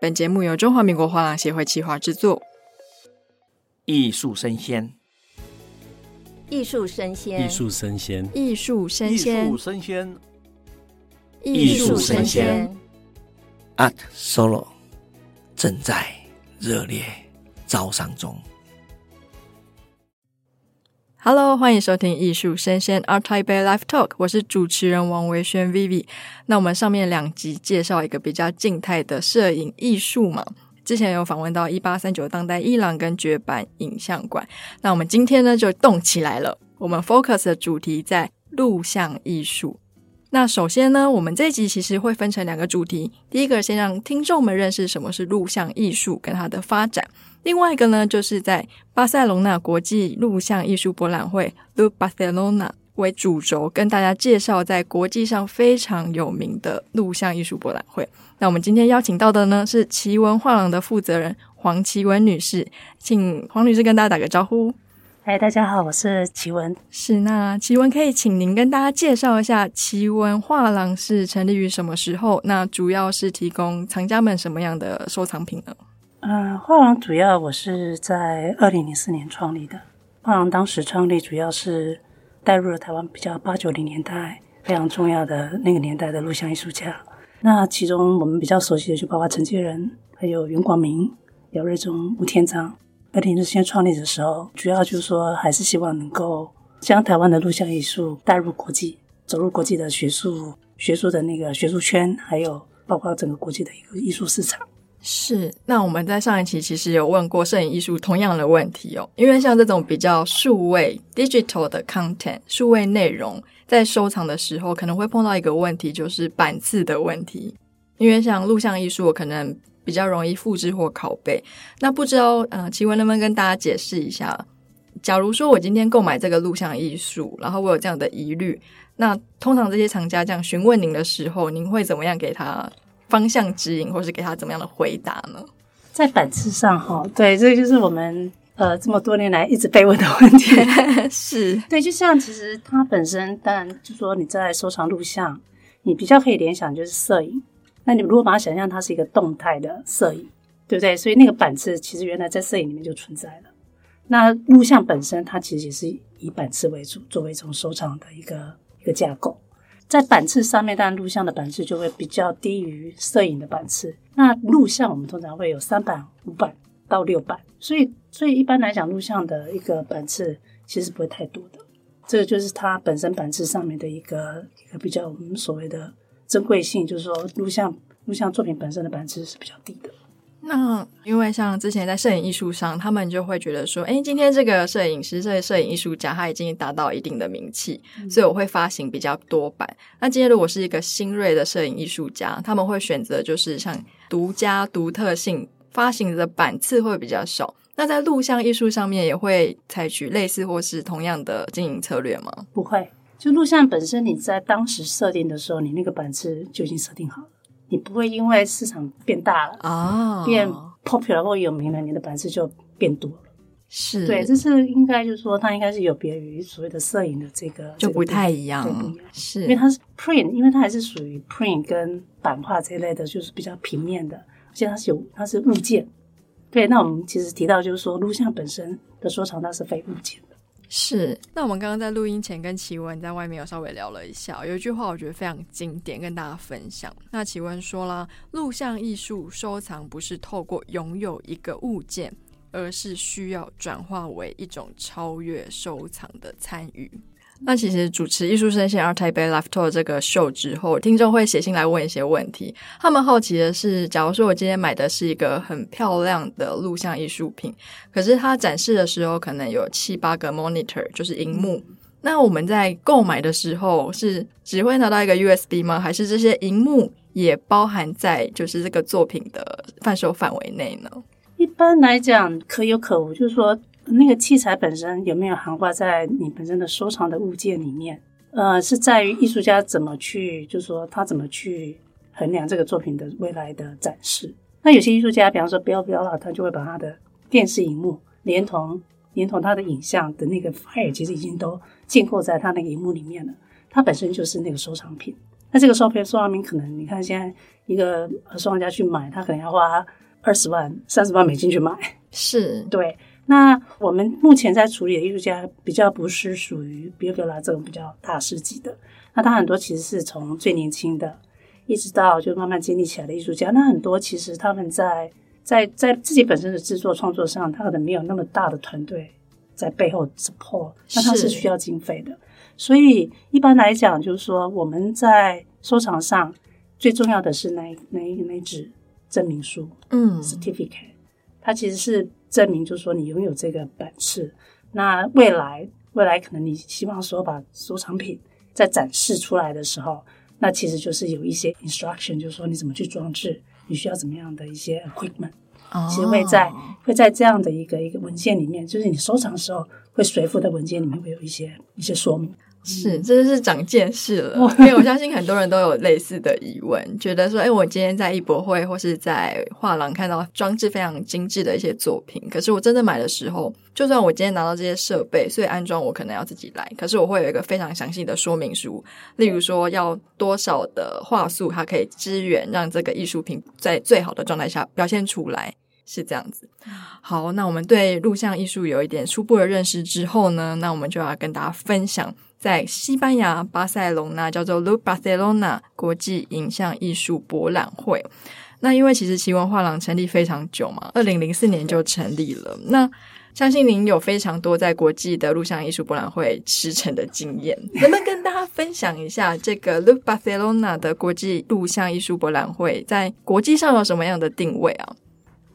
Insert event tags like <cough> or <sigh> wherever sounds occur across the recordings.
本节目由中华民国画廊协会企划制作。艺术生鲜，艺术生鲜，艺术生鲜，艺术生鲜，艺术生鲜，艺术生鲜。Art Solo 正在热烈招商中。Hello，欢迎收听艺术声鲜 Art Taipei Live Talk，我是主持人王维轩 Vivi。那我们上面两集介绍一个比较静态的摄影艺术嘛，之前有访问到一八三九当代伊朗跟绝版影像馆。那我们今天呢就动起来了，我们 focus 的主题在录像艺术。那首先呢，我们这集其实会分成两个主题，第一个先让听众们认识什么是录像艺术跟它的发展。另外一个呢，就是在巴塞隆纳国际录像艺术博览会 （Look Barcelona） 为主轴，跟大家介绍在国际上非常有名的录像艺术博览会。那我们今天邀请到的呢，是奇文画廊的负责人黄奇文女士，请黄女士跟大家打个招呼。嗨，大家好，我是奇文。是，那奇文可以请您跟大家介绍一下奇文画廊是成立于什么时候？那主要是提供藏家们什么样的收藏品呢？嗯，画廊主要我是在二零零四年创立的。画廊当时创立主要是带入了台湾比较八九零年代非常重要的那个年代的录像艺术家。那其中我们比较熟悉的就包括陈洁仁，还有袁广明、姚瑞忠、吴天章。二零零四年创立的时候，主要就是说还是希望能够将台湾的录像艺术带入国际，走入国际的学术学术的那个学术圈，还有包括整个国际的一个艺术市场。是，那我们在上一期其实有问过摄影艺术同样的问题哦，因为像这种比较数位 digital 的 content 数位内容，在收藏的时候可能会碰到一个问题，就是版次的问题。因为像录像艺术，我可能比较容易复制或拷贝。那不知道，呃，奇文能不能跟大家解释一下，假如说我今天购买这个录像艺术，然后我有这样的疑虑，那通常这些藏家这样询问您的时候，您会怎么样给他？方向指引，或是给他怎么样的回答呢？在版次上，哈，对，这个就是我们呃这么多年来一直被问的问题。<laughs> 是对，就像其实它本身，当然就说你在收藏录像，你比较可以联想就是摄影。那你如果把它想象它是一个动态的摄影，对不对？所以那个版次其实原来在摄影里面就存在了。那录像本身，它其实也是以版次为主，作为一种收藏的一个一个架构。在版次上面，当然录像的版次就会比较低于摄影的版次。那录像我们通常会有三版、五版到六版，所以所以一般来讲，录像的一个版次其实不会太多的。这个就是它本身版次上面的一个一个比较我们所谓的珍贵性，就是说录像录像作品本身的版次是比较低的。那因为像之前在摄影艺术上，他们就会觉得说，哎，今天这个摄影师、这个摄影艺术家，他已经达到一定的名气，嗯、所以我会发行比较多版。那今天如果是一个新锐的摄影艺术家，他们会选择就是像独家、独特性发行的版次会比较少。那在录像艺术上面也会采取类似或是同样的经营策略吗？不会，就录像本身，你在当时设定的时候，你那个版次就已经设定好了。你不会因为市场变大了啊，变 popular 或有名了，你的版次就变多了。是对，这是应该就是说，它应该是有别于所谓的摄影的这个就不太一样，对，不一样。是因为它是 print，因为它还是属于 print 跟版画这一类的，就是比较平面的，而且它是有它是物件。对，那我们其实提到就是说，录像本身的收藏它是非物件。是，那我们刚刚在录音前跟奇文在外面有稍微聊了一下，有一句话我觉得非常经典，跟大家分享。那奇文说了，录像艺术收藏不是透过拥有一个物件，而是需要转化为一种超越收藏的参与。那其实主持艺术生鲜 ART Bay Live Tour 这个秀之后，听众会写信来问一些问题。他们好奇的是，假如说我今天买的是一个很漂亮的录像艺术品，可是它展示的时候可能有七八个 monitor，就是荧幕。那我们在购买的时候是只会拿到一个 USB 吗？还是这些荧幕也包含在就是这个作品的贩售范围内呢？一般来讲，可有可无，就是说。那个器材本身有没有涵盖在你本身的收藏的物件里面？呃，是在于艺术家怎么去，就是说他怎么去衡量这个作品的未来的展示。那有些艺术家，比方说标标了，他就会把他的电视荧幕连同连同他的影像的那个 file，其实已经都建构在他那个荧幕里面了。它本身就是那个收藏品。那这个收藏收藏品可能你看现在一个收藏家去买，他可能要花二十万、三十万美金去买。是对。那我们目前在处理的艺术家比较不是属于比尔格拉这种比较大师级的，那他很多其实是从最年轻的，一直到就慢慢建立起来的艺术家。那很多其实他们在在在自己本身的制作创作上，他可能没有那么大的团队在背后 support，那他是需要经费的。所以一般来讲，就是说我们在收藏上最重要的是那那那纸证明书，嗯，certificate，它其实是。证明就是说你拥有这个本事，那未来未来可能你希望说把收藏品在展示出来的时候，那其实就是有一些 instruction，就是说你怎么去装置，你需要怎么样的一些 equipment，哦，其实会在会在这样的一个一个文件里面，就是你收藏的时候会随附的文件里面会有一些一些说明。是，真的是长见识了。因为我相信很多人都有类似的疑问，<laughs> 觉得说，哎，我今天在艺博会或是在画廊看到装置非常精致的一些作品，可是我真的买的时候，就算我今天拿到这些设备，所以安装我可能要自己来，可是我会有一个非常详细的说明书，例如说要多少的画素，它可以支援让这个艺术品在最好的状态下表现出来，是这样子。好，那我们对录像艺术有一点初步的认识之后呢，那我们就要跟大家分享。在西班牙巴塞隆纳叫做 Louvre Barcelona 国际影像艺术博览会。那因为其实奇文画廊成立非常久嘛，二零零四年就成立了。那相信您有非常多在国际的录像艺术博览会驰骋的经验，<laughs> 能不能跟大家分享一下这个 Louvre Barcelona 的国际录像艺术博览会在国际上有什么样的定位啊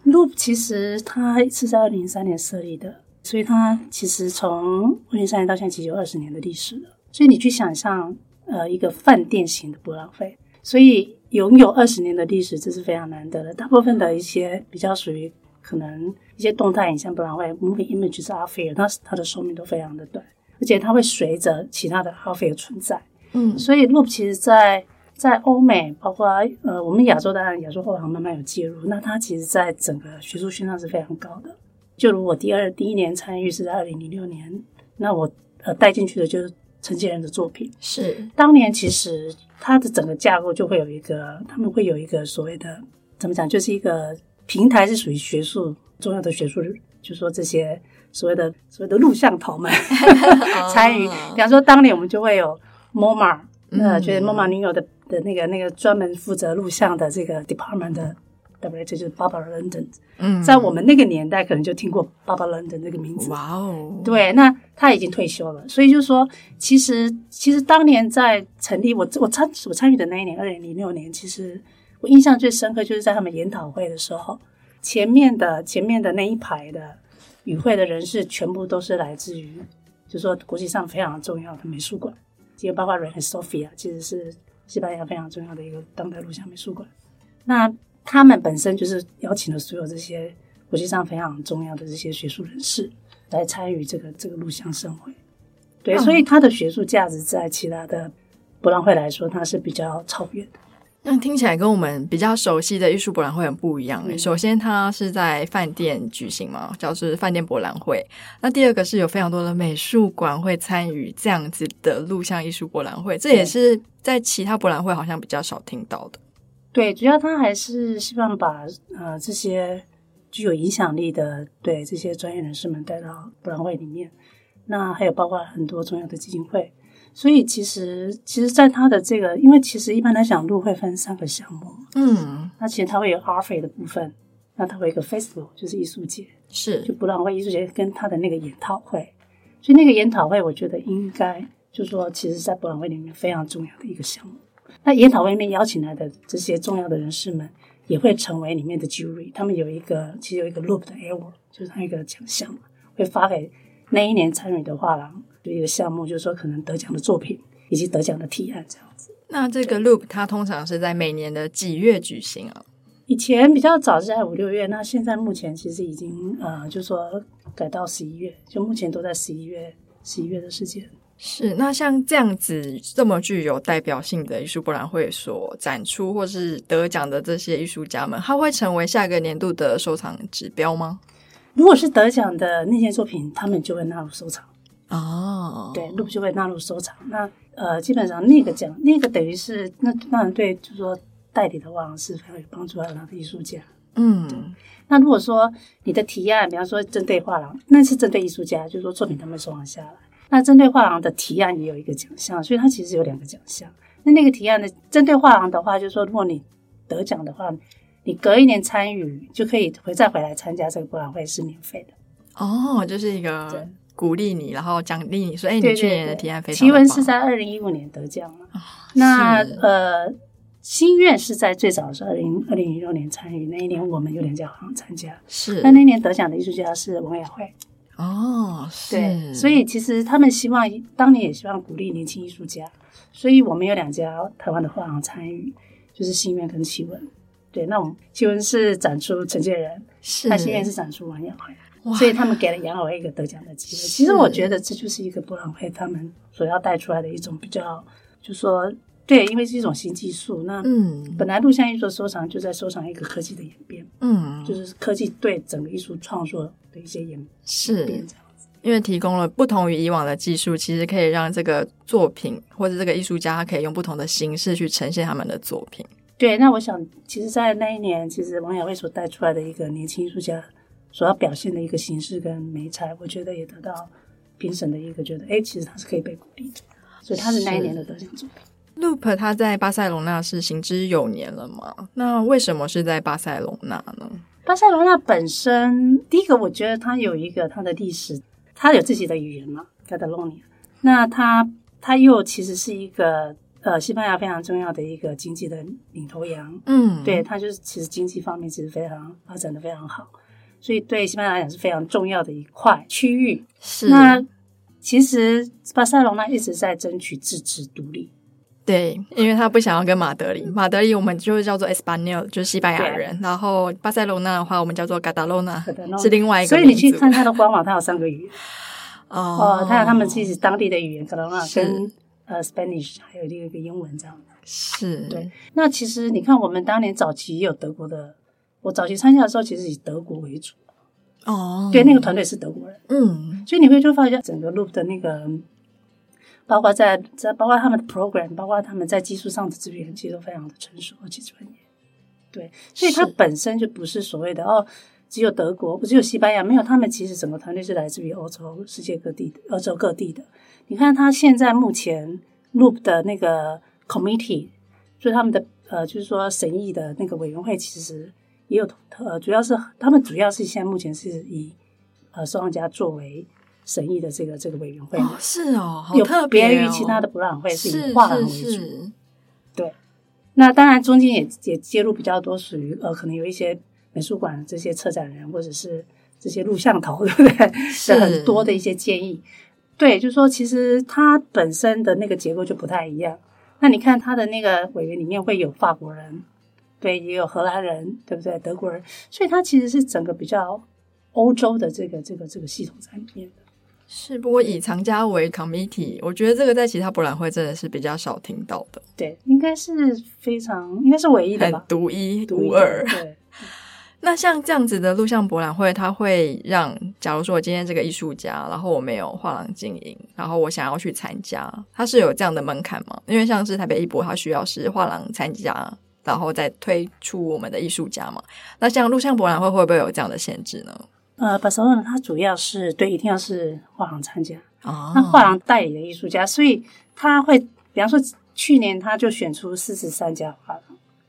？Louvre 其实它是在二零零三年设立的。所以它其实从二零三年到现在，其实有二十年的历史了。所以你去想象，呃，一个饭店型的博览会，所以拥有二十年的历史，这是非常难得的。大部分的一些比较属于可能一些动态影像博览会，moving images art fair，它它的寿命都非常的短，而且它会随着其他的 art fair 存在。嗯，所以 Louvre 其实在在欧美，包括呃我们亚洲当然亚洲后行慢慢有介入，那它其实在整个学术性上是非常高的。就如我第二第一年参与是在二零零六年，那我呃带进去的就是陈建仁的作品。是当年其实它的整个架构就会有一个，他们会有一个所谓的怎么讲，就是一个平台是属于学术重要的学术，就是说这些所谓的所谓的录像头们 <laughs> 参与。比方说当年我们就会有 MoMA，呃，就是 MoMA 女友的的那个那个专门负责录像的这个 department 的。这就是 Barbara London。嗯，在我们那个年代，可能就听过 Barbara London 这个名字。哇哦！对，那他已经退休了，所以就是说，其实其实当年在成立我我参我参与的那一年，二零零六年，其实我印象最深刻就是在他们研讨会的时候，前面的前面的那一排的与会的人士，全部都是来自于，就是说国际上非常重要的美术馆，其实包括 Reina Sofia，其实是西班牙非常重要的一个当代录像美术馆。那他们本身就是邀请了所有这些国际上非常重要的这些学术人士来参与这个这个录像盛会，对，所以它的学术价值在其他的博览会来说，它是比较超越的。那听起来跟我们比较熟悉的艺术博览会很不一样。嗯、首先，它是在饭店举行嘛，叫做饭店博览会。那第二个是有非常多的美术馆会参与这样子的录像艺术博览会，这也是在其他博览会好像比较少听到的。对，主要他还是希望把呃这些具有影响力的对这些专业人士们带到博览会里面。那还有包括很多重要的基金会。所以其实其实，在他的这个，因为其实一般来讲，Louvre 会分三个项目。嗯，那其实它会有 Art Fair 的部分，那它会有一个 Festival，就是艺术节，是就博览会艺术节跟他的那个研讨会。所以那个研讨会，我觉得应该就是说，其实在博览会里面非常重要的一个项目。那研讨会里面邀请来的这些重要的人士们，也会成为里面的 jury。他们有一个，其实有一个 Louvre 的 award，就是他一个奖项嘛，会发给那一年参与的画廊，就一个项目，就是说可能得奖的作品以及得奖的提案这样子。那这个 Louvre 它通常是在每年的几月举行啊？以前比较早是在五六月，那现在目前其实已经呃，就是说改到十一月，就目前都在十一月，十一月的时间。是，那像这样子这么具有代表性的艺术博览会所展出或是得奖的这些艺术家们，他会成为下个年度的收藏指标吗？如果是得奖的那些作品，他们就会纳入收藏。哦，对，录就会纳入收藏。那呃，基本上那个奖，那个等于是那当然对，就是说代理的画廊是非常有帮助的艺术家。嗯，那如果说你的提案，比方说针对画廊，那是针对艺术家，就是说作品他们收藏下来。那针对画廊的提案也有一个奖项，所以它其实有两个奖项。那那个提案的针对画廊的话，就是说如果你得奖的话，你隔一年参与就可以回再回来参加这个博览会是免费的。哦，就是一个鼓励你，然后奖励你说，哎，你去年的提案非常。奇文是在二零一五年得奖了。哦、那呃。心愿是在最早的时候，二零二零一六年参与那一年，我们有两家画廊参加。是，那那年得奖的艺术家是王雅慧。哦，对，所以其实他们希望当年也希望鼓励年轻艺术家，所以我们有两家台湾的画廊参与，就是心愿跟奇文。对，那我们奇文是展出陈建仁，是，那心愿是展出王耀辉，所以他们给了杨雅慧一个得奖的机会。其实我觉得这就是一个博览会他们所要带出来的一种比较，就说。对，因为是一种新技术。那嗯，本来录像艺术的收藏就在收藏一个科技的演变，嗯，就是科技对整个艺术创作的一些演变是这样子。因为提供了不同于以往的技术，其实可以让这个作品或者这个艺术家他可以用不同的形式去呈现他们的作品。对，那我想，其实，在那一年，其实王雅慧所带出来的一个年轻艺术家所要表现的一个形式跟媒材，我觉得也得到评审的一个觉得，哎，其实他是可以被鼓励的，所以他是那一年的得奖作品。Loop 他在巴塞隆纳是行之有年了吗？那为什么是在巴塞隆纳呢？巴塞罗那本身，第一个我觉得它有一个它的历史，它有自己的语言嘛，Catalonia。那它它又其实是一个呃西班牙非常重要的一个经济的领头羊，嗯，对，它就是其实经济方面其实非常发展的非常好，所以对西班牙来讲是非常重要的一块区域。是，那其实巴塞罗那一直在争取自治独立。对，因为他不想要跟马德里，马德里我们就叫做 Espanol，就是西班牙人。然后巴塞罗那的话，我们叫做 Catalona，是另外一个。所以你去看他的官网，它有三个语言。哦，他有他们自己当地的语言，Catalona 跟呃 Spanish，还有另一个英文这样。是。对。那其实你看，我们当年早期也有德国的，我早期参加的时候，其实以德国为主。哦。对，那个团队是德国人。嗯。所以你会就发现整个 Loop 的那个。包括在在包括他们的 program，包括他们在技术上的资源，其实都非常的成熟而且专业。对，所以它本身就不是所谓的哦，只有德国，不只有西班牙，没有他们其实整个团队是来自于欧洲世界各地的，欧洲各地的。你看他现在目前 Loop 的那个 committee，就是他们的呃，就是说审议的那个委员会，其实也有呃，主要是他们主要是现在目前是以呃收藏家作为。审议的这个这个委员会、哦、是哦，有特别于其他的博览会是以画廊为主，对。那当然中间也也介入比较多，属于呃可能有一些美术馆这些策展人或者是这些录像头，<laughs> 对不对？是很多的一些建议。对，就是说其实它本身的那个结构就不太一样。那你看它的那个委员里面会有法国人，对，也有荷兰人，对不对？德国人，所以它其实是整个比较欧洲的这个这个这个系统在里面的。是，不过以藏家为 committee，我觉得这个在其他博览会真的是比较少听到的。对，应该是非常，应该是唯一的吧，独一无二。对。<laughs> 那像这样子的录像博览会，它会让，假如说我今天这个艺术家，然后我没有画廊经营，然后我想要去参加，它是有这样的门槛吗？因为像是台北艺博，它需要是画廊参加，然后再推出我们的艺术家嘛。那像录像博览会会不会有这样的限制呢？呃，巴塞罗那它主要是对，一定要是画廊参加，哦、那画廊代理的艺术家，所以他会，比方说去年他就选出四十三家画廊，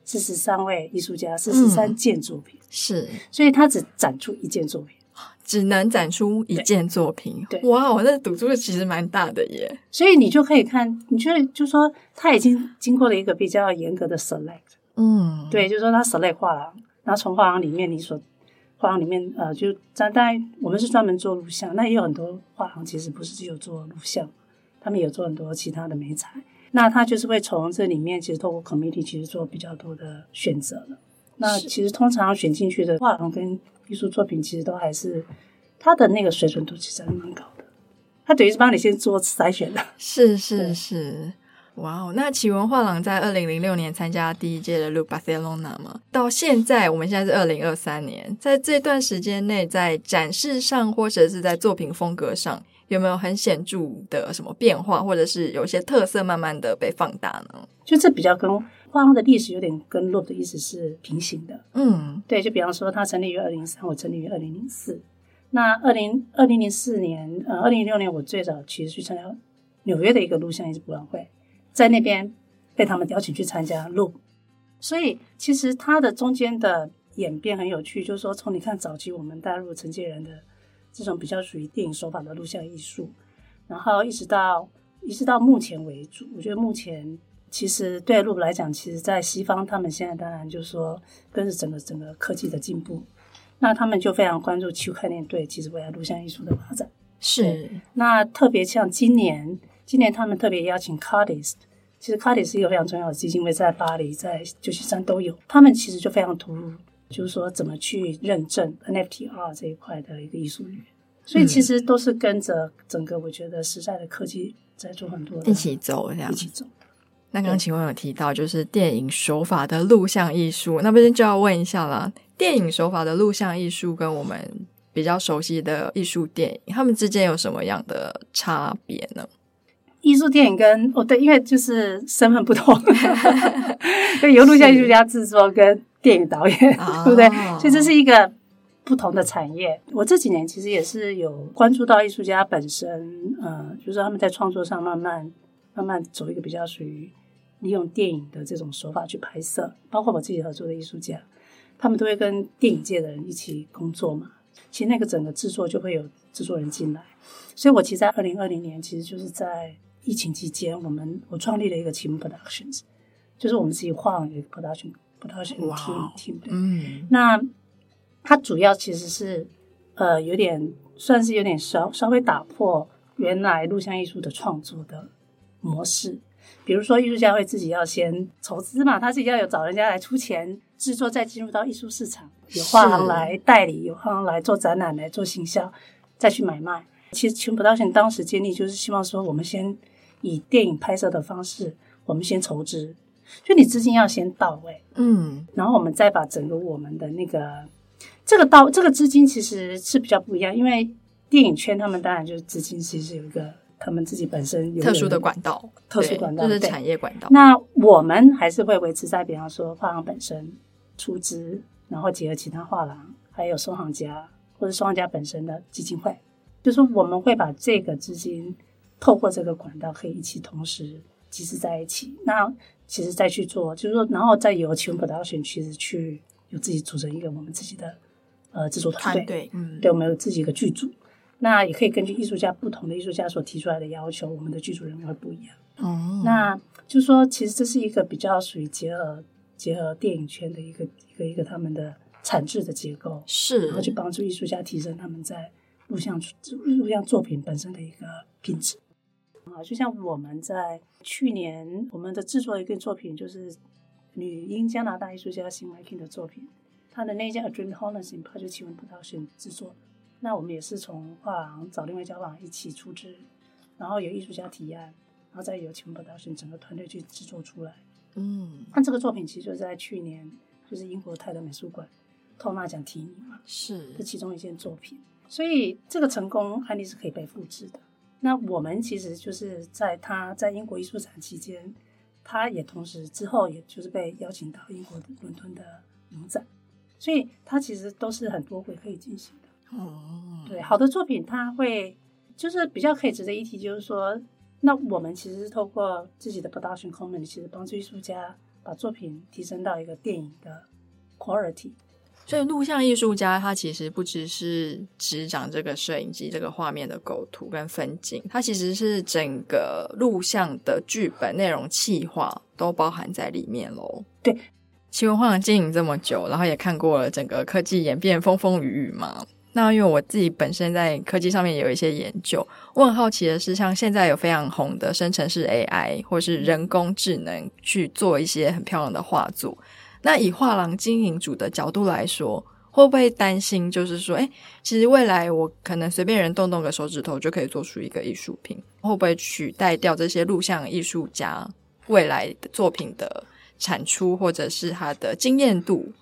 四十三位艺术家，四十三件作品，嗯、是，所以他只展出一件作品，只能展出一件作品，对，哇，我那赌注其实蛮大的耶，所以你就可以看，你觉得就说他已经经过了一个比较严格的 select，嗯，对，就是说他 select 画廊，然后从画廊里面你所。画廊里面，呃，就咱当然我们是专门做录像，那也有很多画廊其实不是只有做录像，他们也有做很多其他的美材。那他就是会从这里面，其实透过 committee 其实做比较多的选择的。那其实通常选进去的画廊跟艺术作品，其实都还是他的那个水准度其实还蛮高的。他等于是帮你先做筛选的，是是是。哇哦！那奇文画廊在二零零六年参加第一届的 Loop Barcelona 嘛，到现在我们现在是二零二三年，在这段时间内，在展示上或者是在作品风格上，有没有很显著的什么变化，或者是有些特色慢慢的被放大呢？就这比较跟画廊的历史有点跟 Loop 的意思是平行的。嗯，对，就比方说它成立于二零零三，我成立于二零零四。那二零二零零四年，呃，二零零六年我最早其实去参加纽约的一个录像艺术博览会，在那边被他们邀请去参加 Loop。所以其实它的中间的演变很有趣，就是说从你看早期我们大陆承接人的这种比较属于电影手法的录像艺术，然后一直到一直到目前为止，我觉得目前其实对 Loop 来讲，其实在西方他们现在当然就是说跟着整个整个科技的进步。那他们就非常关注区块链对其实未来录像艺术的发展。是。那特别像今年，今年他们特别邀请 Cardist，其实 Cardist 是一个非常重要的基金会，在巴黎、在旧金山都有。他们其实就非常投入，就是说怎么去认证 NFTR 这一块的一个艺术语。所以其实都是跟着整个我觉得时代的科技在做很多一起走这样一起走。那刚刚请问有提到就是电影手法的录像艺术，那不是就要问一下了。电影手法的录像艺术跟我们比较熟悉的艺术电影，他们之间有什么样的差别呢？艺术电影跟哦对，因为就是身份不同，对，由录像艺术家制作跟电影导演，对不对？所以这是一个不同的产业。我这几年其实也是有关注到艺术家本身，呃，就是他们在创作上慢慢慢慢走一个比较属于。利用电影的这种手法去拍摄，包括我自己合作的艺术家，他们都会跟电影界的人一起工作嘛。其实那个整个制作就会有制作人进来，所以我其实，在二零二零年，其实就是在疫情期间，我们我创立了一个 Team Productions，就是我们自己画一个 production production team team。嗯，那它主要其实是呃有点算是有点稍稍微打破原来录像艺术的创作的模式。比如说，艺术家会自己要先筹资嘛，他自己要有找人家来出钱制作，再进入到艺术市场，有画廊来代理，有画廊来做展览、来做行销，再去买卖。其实，Team Production 当时建立就是希望说，我们先以电影拍摄的方式，我们先筹资，就你资金要先到位，嗯，然后我们再把整个我们的那个这个到这个资金其实是比较不一样，因为电影圈他们当然就是资金其实有一个。他们自己本身有特殊的管道，特殊管道就是产业管道。那我们还是会维持在，比方说画廊本身出资，然后结合其他画廊，还有收藏家或者收藏家本身的基金会，就是我们会把这个资金透过这个管道可以一起同时集资在一起。那其实再去做，就是说，然后再由 Team Production 其实去有自己组成一个我们自己的呃制作团队，对，嗯，对，我们有自己一个剧组。那也可以根据艺术家不同的艺术家所提出来的要求，我们的剧组人员会不一样。哦，那就是说，其实这是一个比较属于结合结合电影圈的一个一个一个他们的产制的结构，是，然后去帮助艺术家提升他们在录像录像作品本身的一个品质。啊，就像我们在去年我们的制作一个作品，就是女英加拿大艺术家辛怀金的作品，她的那件《A Dream Holocene》他就请我们葡萄选制作。那我们也是从画廊找另外一家画廊一起出资，然后由艺术家提案，然后再由青木导演整个团队去制作出来。嗯，那这个作品其实就在去年，就是英国泰德美术馆托纳奖提名嘛，是这其中一件作品。所以这个成功案例是可以被复制的。那我们其实就是在他在英国艺术展期间，他也同时之后也就是被邀请到英国的伦敦的影展，所以他其实都是很多回可以进行的。哦，对，好的作品，他会就是比较可以值得一提，就是说，那我们其实是透过自己的 production company，其实帮助艺术家把作品提升到一个电影的 quality。所以，录像艺术家他其实不只是执掌这个摄影机、这个画面的构图跟分镜，他其实是整个录像的剧本内容、企划都包含在里面喽。对，新文画廊经营这么久，然后也看过了整个科技演变风风雨雨嘛。那因为我自己本身在科技上面也有一些研究，我很好奇的是，像现在有非常红的生成式 AI 或是人工智能去做一些很漂亮的画作。那以画廊经营主的角度来说，会不会担心，就是说，诶，其实未来我可能随便人动动个手指头就可以做出一个艺术品，会不会取代掉这些录像艺术家未来的作品的产出或者是他的经验度？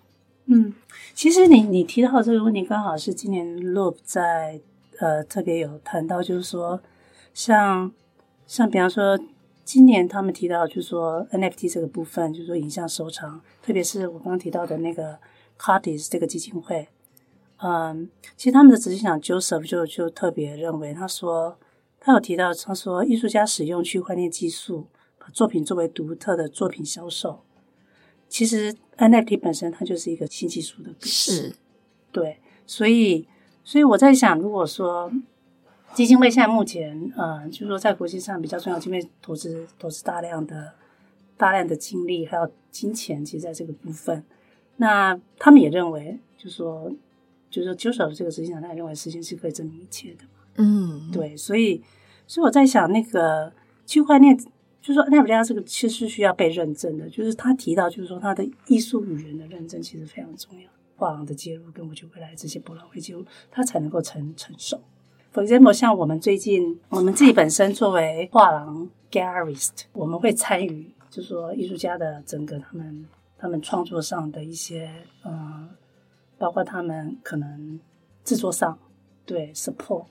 嗯，其实你你提到的这个问题，刚好是今年 Loop 在呃特别有谈到，就是说像像比方说今年他们提到，就是说 NFT 这个部分，就是说影像收藏，特别是我刚刚提到的那个 Cartis 这个基金会，嗯，其实他们的执行长 Joseph 就就特别认为，他说他有提到，他说艺术家使用区块链技术把作品作为独特的作品销售。其实 NFT 本身它就是一个新技术的，是，对，所以所以我在想，如果说基金会现在目前，呃，就是说在国际上比较重要，因为投资投资大量的大量的精力还有金钱，其实在这个部分，那他们也认为，就是说，就是说 Joseph 这个执行长，他也认为时间是可以证明一切的嘛，嗯，对，所以所以我在想，那个区块链。就是说 NFT 这个其实是需要被认证的，就是他提到，就是说他的艺术语言的认证其实非常重要，画廊的介入跟我觉得未来这些博览会介入，他才能够成成熟。For example，像我们最近我们自己本身作为画廊 gallerist，我们会参与，就是说艺术家的整个他们他们创作上的一些呃，包括他们可能制作上对 support。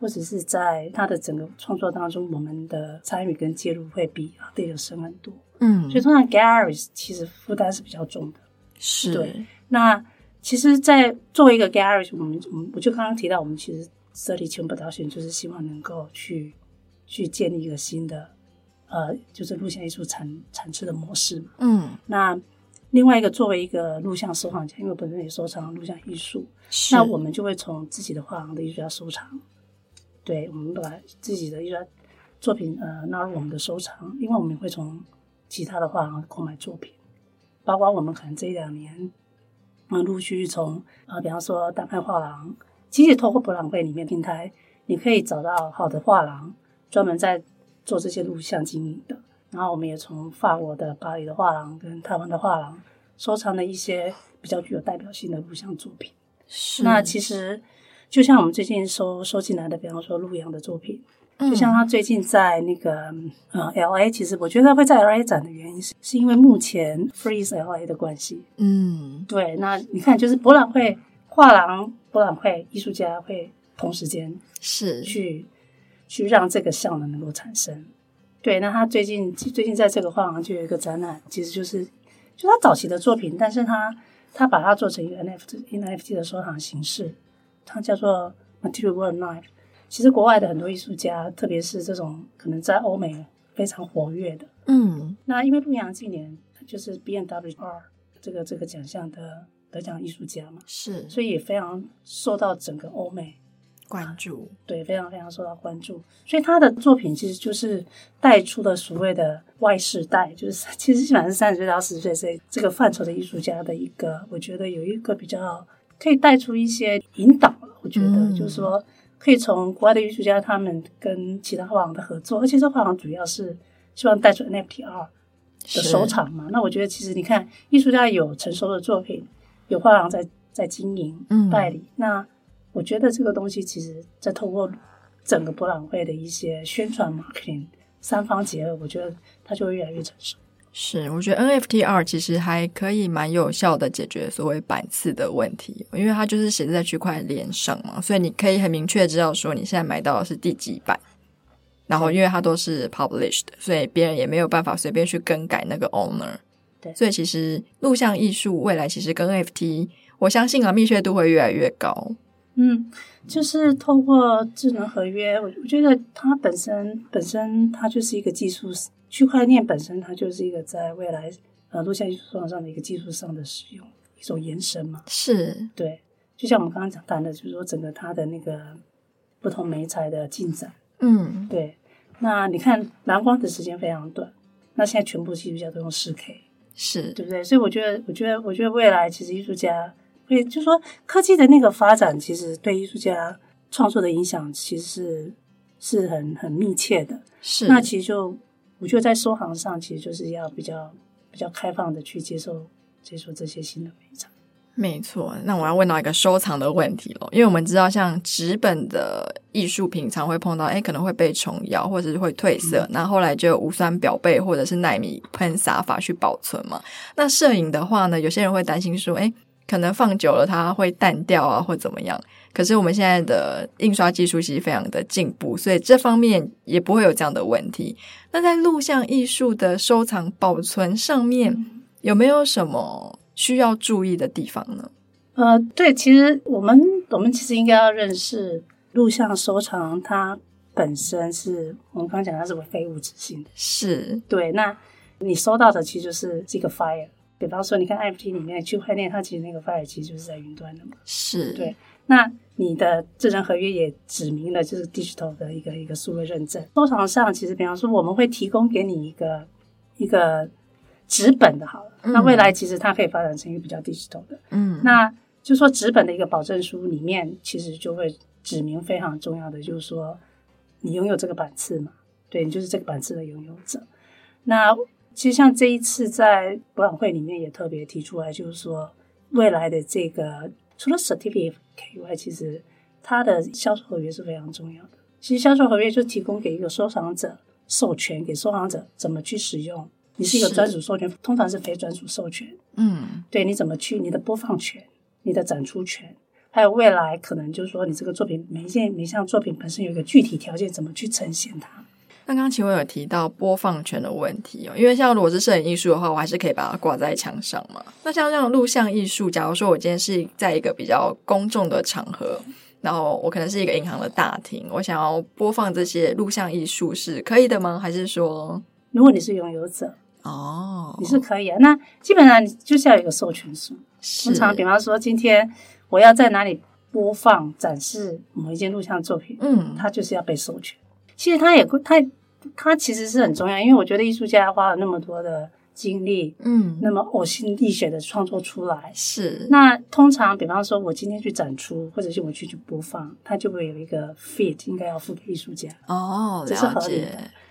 或者是在他的整个创作当中，我们的参与跟介入会比啊对的深很多。嗯，所以通常 galleries 其实负担是比较重的。是。对。那其实，在作为一个 gallery，我们我们我就刚刚提到，我们其实设立全部导选，就是希望能够去去建立一个新的呃，就是录像艺术产产出的模式嘛。嗯。那另外一个，作为一个录像收藏家，因为本身也收藏录像艺术，那我们就会从自己的画廊的艺术家收藏。对，我们把自己的一些作品呃纳入我们的收藏，另外我们也会从其他的画廊购买作品，包括我们可能这一两年，嗯，陆续从呃，比方说丹麦画廊，其实透过博览会里面平台，你可以找到好的画廊，专门在做这些录像经营的。然后我们也从法国的巴黎的画廊跟台湾的画廊收藏了一些比较具有代表性的录像作品。是，那其实。就像我们最近收收进来的，比方说陆阳的作品，就像他最近在那个呃 L A，其实我觉得会在 L A 展的原因是，是因为目前 Freeze L A 的关系。嗯，对。那你看，就是博览会、画廊、博览会、艺术家会同时间是去去让这个效能能够产生。对。那他最近最近在这个画廊就有一个展览，其实就是就他早期的作品，但是他他把它做成一个 N F T N F T 的收藏形式。它叫做 Material World Knife。其实国外的很多艺术家，特别是这种可能在欧美非常活跃的，嗯，那因为陆阳今年就是 BMW 这个这个奖项的得奖艺术家嘛，是，所以也非常受到整个欧美关注，对，非常非常受到关注。所以他的作品其实就是带出了所谓的外世代，就是其实基本上是三十岁到四十岁这个范畴的艺术家的一个，我觉得有一个比较。可以带出一些引导，我觉得、嗯、就是说，可以从国外的艺术家他们跟其他画廊的合作，而且这画廊主要是希望带出 NFT art 的收藏嘛。那我觉得其实你看，艺术家有成熟的作品，有画廊在在经营、嗯、代理，那我觉得这个东西其实在透过整个博览会的一些宣传 marketing 三方结合，我觉得它就会越来越成熟。是，我觉得 NFT art 其实还可以蛮有效的解决所谓版次的问题，因为它就是写在区块链上嘛，所以你可以很明确知道说你现在买到的是第几版，然后因为它都是 published，所以别人也没有办法随便去更改那个 owner。对，所以其实录像艺术未来其实跟 NFT，我相信啊，密切度会越来越高。嗯，就是透过智能合约，我我觉得它本身本身它就是一个技术。区块链本身，它就是一个在未来呃录像艺术上的一个技术上的使用，一种延伸嘛。是，对，就像我们刚刚讲谈的，就是说整个它的那个不同媒材的进展。嗯，对。那你看蓝光的时间非常短，那现在全部艺术家都用四 K，是对不对？所以我觉得，我觉得，我觉得未来其实艺术家会，就说科技的那个发展，其实对艺术家创作的影响，其实是是很很密切的。是，那其实就。我觉得在收行上，其实就是要比较比较开放的去接受接受这些新的媒材。没错，那我要问到一个收藏的问题了，因为我们知道，像纸本的艺术品常会碰到，哎，可能会被虫咬，或者是会褪色，那、嗯、后，后来就无酸表背或者是奈米喷洒法去保存嘛。那摄影的话呢，有些人会担心说，哎，可能放久了它会淡掉啊，或怎么样。可是我们现在的印刷技术其实非常的进步，所以这方面也不会有这样的问题。那在录像艺术的收藏保存上面，有没有什么需要注意的地方呢？呃，对，其实我们我们其实应该要认识录像收藏，它本身是我们刚刚讲它是非物质性的，是对。那你收到的其实就是这个 file，比方说你看 NFT 里面区块链，它其实那个 file 其实就是在云端的嘛，是对。那你的智能合约也指明了就是 digital 的一个一个数位认证。收藏上其实比方说我们会提供给你一个一个纸本的，好了，嗯，那未来其实它可以发展成一个比较 digital 的，嗯，那。就说纸本的一个保证书里面，其实就会指明非常重要的，就是说你拥有这个版次嘛，对，你就是这个版次的拥有者。那其实像这一次在博览会里面也特别提出来，就是说未来的这个除了 certificate 以外，其实它的销售合约是非常重要的。其实销售合约就提供给一个收藏者授权，给收藏者怎么去使用。你是一个专属授权，通常是非专属授权。嗯，对，你怎么去你的播放权。你的展出权，还有未来可能就是说，你这个作品每一件每一项作品本身有一个具体条件，怎么去呈现它？刚刚请问有提到播放权的问题哦，因为像如果是摄影艺术的话，我还是可以把它挂在墙上嘛。那像这样录像艺术，假如说我今天是在一个比较公众的场合，然后我可能是一个银行的大厅，我想要播放这些录像艺术，是可以的吗？还是说，如果你是拥有者哦，你是可以啊。那基本上你就是要有一个授权书。通常，比方说，今天我要在哪里播放展示某一件录像作品，嗯，它就是要被授权。其实它也它它其实是很重要，因为我觉得艺术家花了那么多的精力，嗯，那么呕心沥血的创作出来，是。那通常，比方说，我今天去展出，或者是我去去播放，它就会有一个 feed 应该要付给艺术家。哦，这是合理的。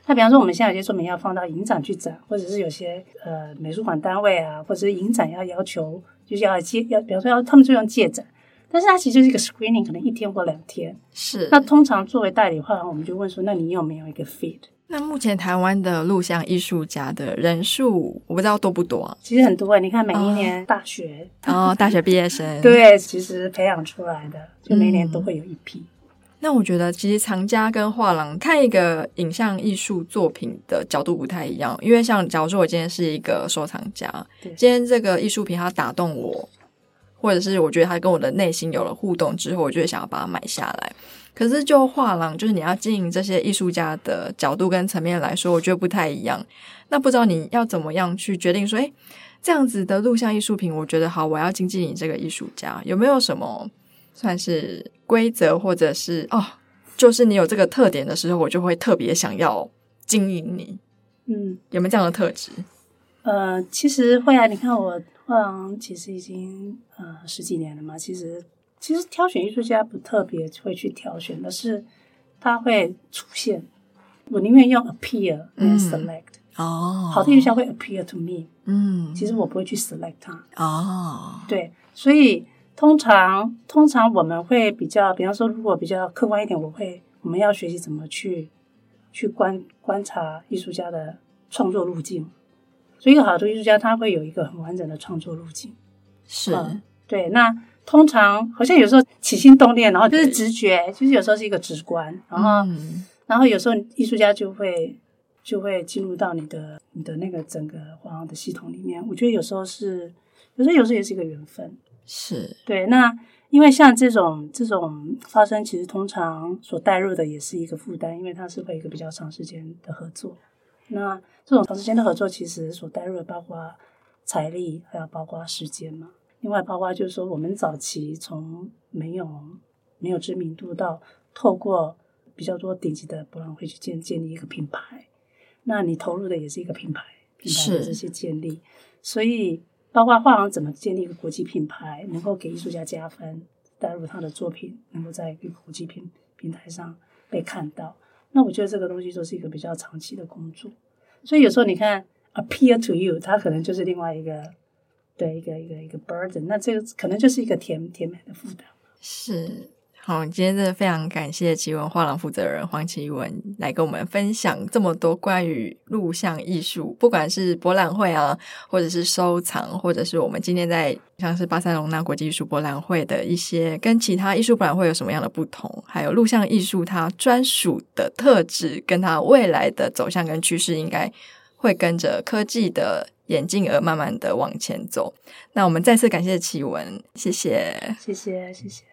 那比方说，我们现在有些作品要放到影展去展，或者是有些呃美术馆单位啊，或者是影展要要求。就是要借要，比方说要他们就用借展，但是它其实就是一个 screening，可能一天或两天。是。那通常作为代理的话，我们就问说，那你有没有一个 feed？那目前台湾的录像艺术家的人数，我不知道多不多啊？其实很多诶，你看每一年大学哦，大学毕业生对，其实培养出来的，就每年都会有一批。嗯那我觉得，其实藏家跟画廊看一个影像艺术作品的角度不太一样，因为像假如说我今天是一个收藏家，今天这个艺术品它打动我，或者是我觉得它跟我的内心有了互动之后，我就会想要把它买下来。可是就画廊，就是你要经营这些艺术家的角度跟层面来说，我觉得不太一样。那不知道你要怎么样去决定说，诶，这样子的录像艺术品，我觉得好，我要经纪你这个艺术家，有没有什么？算是规则，或者是哦，就是你有这个特点的时候，我就会特别想要经营你。嗯，有没有这样的特质？呃，其实会啊。你看我画廊其实已经呃十几年了嘛。其实其实挑选艺术家不特别会去挑选，而是他会出现。我宁愿用 appear than select。哦，好的艺术家会 appear to me。嗯，其实我不会去 select 他。哦，对，所以。通常，通常我们会比较，比方说，如果比较客观一点，我会我们要学习怎么去去观观察艺术家的创作路径。所以，一个好的艺术家他会有一个很完整的创作路径。是、嗯，对。那通常好像有时候起心动念，然后就是直觉，就是有时候是一个直观，然后、嗯、然后有时候艺术家就会就会进入到你的你的那个整个画廊的系统里面。我觉得有时候是，有时候有时候也是一个缘分。是对，那因为像这种这种发生，其实通常所带入的也是一个负担，因为它是会一个比较长时间的合作。那这种长时间的合作，其实所带入的包括财力，还有包括时间嘛。另外，包括就是说，我们早期从没有没有知名度到透过比较多顶级的博览会去建建立一个品牌，那你投入的也是一个品牌品牌的这些建立，所以。包括画廊怎么建立一个国际品牌，能够给艺术家加分，带入他的作品，能够在一个国际平平台上被看到。那我觉得这个东西就是一个比较长期的工作。所以有时候你看，appear to you，它可能就是另外一个，对，一个一个一个 burden。那这个可能就是一个甜甜美的负担。是。好，今天真的非常感谢奇文画廊负责人黄奇文来跟我们分享这么多关于录像艺术，不管是博览会啊，或者是收藏，或者是我们今天在像是巴塞隆纳国际艺术博览会的一些跟其他艺术博览会有什么样的不同，还有录像艺术它专属的特质，跟它未来的走向跟趋势，应该会跟着科技的演进而慢慢的往前走。那我们再次感谢奇文，谢谢，谢谢，谢谢。